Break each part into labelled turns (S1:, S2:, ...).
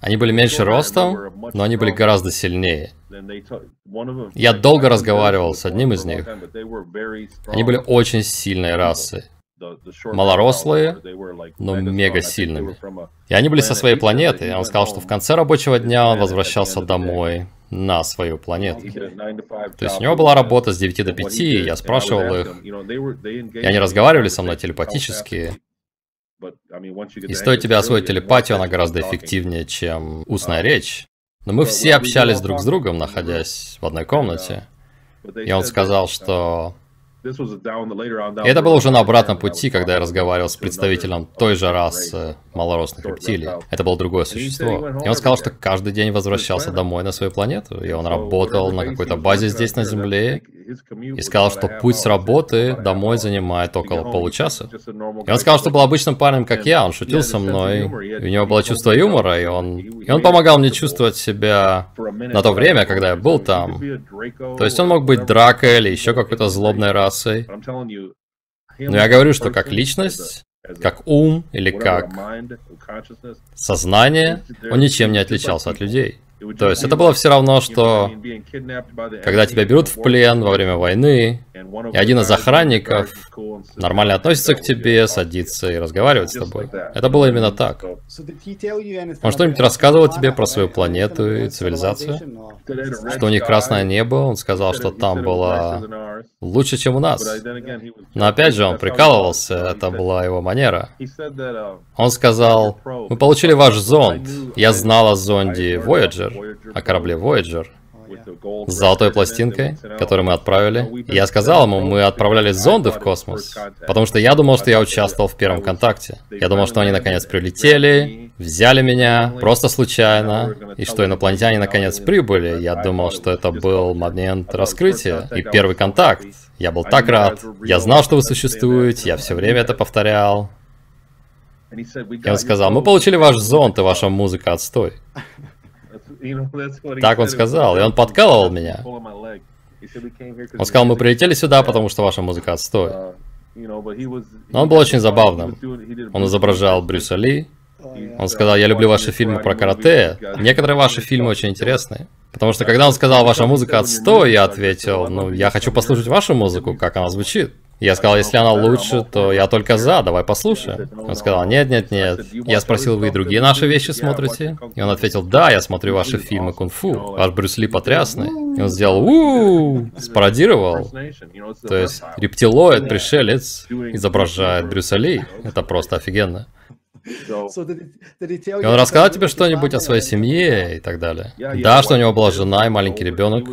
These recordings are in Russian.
S1: Они были меньше ростом, но они были гораздо сильнее. Я долго разговаривал с одним из них. Они были очень сильной расой. Малорослые, но мега сильными. И они были со своей планеты. И он сказал, что в конце рабочего дня он возвращался домой на свою планету. То есть у него была работа с 9 до 5, и я спрашивал их, и они разговаривали со мной телепатически. И стоит тебе освоить телепатию, она гораздо эффективнее, чем устная речь. Но мы все общались друг с другом, находясь в одной комнате. И он сказал, что и это было уже на обратном пути, когда я разговаривал с представителем той же расы малоросных рептилий. Это было другое существо. И он сказал, что каждый день возвращался домой на свою планету, и он работал на какой-то базе здесь на Земле, и сказал, что путь с работы домой занимает около получаса. И он сказал, что был обычным парнем, как я, он шутил со мной, у него было чувство юмора, и он, и он помогал мне чувствовать себя на то время, когда я был там. То есть он мог быть дракой или еще какой-то злобной расой. Но я говорю, что как личность, как ум или как сознание, он ничем не отличался от людей. То есть это было все равно, что когда тебя берут в плен во время войны, и один из охранников нормально относится к тебе, садится и разговаривает с тобой. Это было именно так. Он что-нибудь рассказывал тебе про свою планету и цивилизацию? Что у них красное небо, он сказал, что там было лучше, чем у нас. Но опять же, он прикалывался, это была его манера. Он сказал, мы получили ваш зонд. Я знал о зонде Voyager, о корабле Voyager с золотой пластинкой, которую мы отправили. я сказал ему, мы отправляли зонды в космос, потому что я думал, что я участвовал в первом контакте. Я думал, что они наконец прилетели, взяли меня просто случайно, и что инопланетяне наконец прибыли. Я думал, что это был момент раскрытия и первый контакт. Я был так рад. Я знал, что вы существуете, я все время это повторял. И он сказал, мы получили ваш зонт, и ваша музыка отстой. Так он сказал, и он подкалывал меня. Он сказал, мы прилетели сюда, потому что ваша музыка отстой. Uh, Но он был очень забавным. Он изображал Брюса Ли. Он сказал, я люблю ваши фильмы про карате. Некоторые ваши фильмы очень интересные. Потому что когда он сказал, ваша музыка отстой, я ответил, ну, я хочу послушать вашу музыку, как она звучит. Я сказал, если она лучше, то я только за, давай послушаем. Он сказал, нет, нет, нет. Я спросил, вы и другие наши вещи смотрите? И он ответил, да, я смотрю ваши фильмы кунг-фу. Ваш Брюс Ли потрясный. И он сделал у спародировал. То есть рептилоид, пришелец, изображает Брюса Ли. Это просто офигенно. И он рассказал тебе что-нибудь о своей семье и так далее? Да, что у него была жена и маленький ребенок.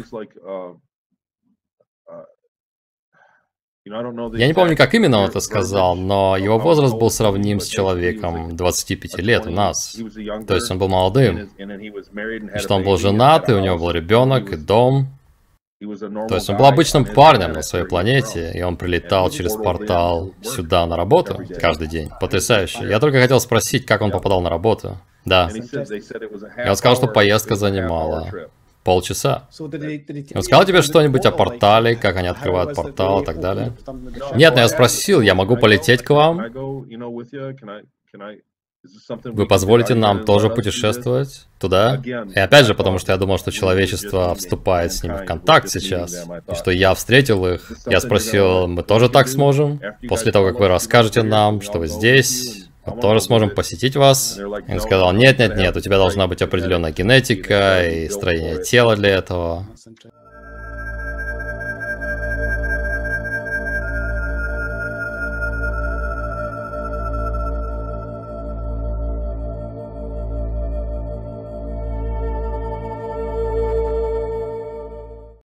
S1: Я не помню, как именно он это сказал, но его возраст был сравним с человеком 25 лет у нас. То есть он был молодым. И что он был женат, и у него был ребенок, и дом. То есть он был обычным парнем на своей планете, и он прилетал через портал сюда на работу каждый день. Потрясающе. Я только хотел спросить, как он попадал на работу. Да. И он сказал, что поездка занимала полчаса. Он сказал тебе что-нибудь о портале, как они открывают портал и так далее? Нет, но я спросил, я могу полететь к вам? Вы позволите нам тоже путешествовать туда? И опять же, потому что я думал, что человечество вступает с ними в контакт сейчас, и что я встретил их. Я спросил, мы тоже так сможем? После того, как вы расскажете нам, что вы здесь, тоже сможем посетить вас. Он сказал, нет, нет, нет, у тебя должна быть определенная генетика и строение тела для этого.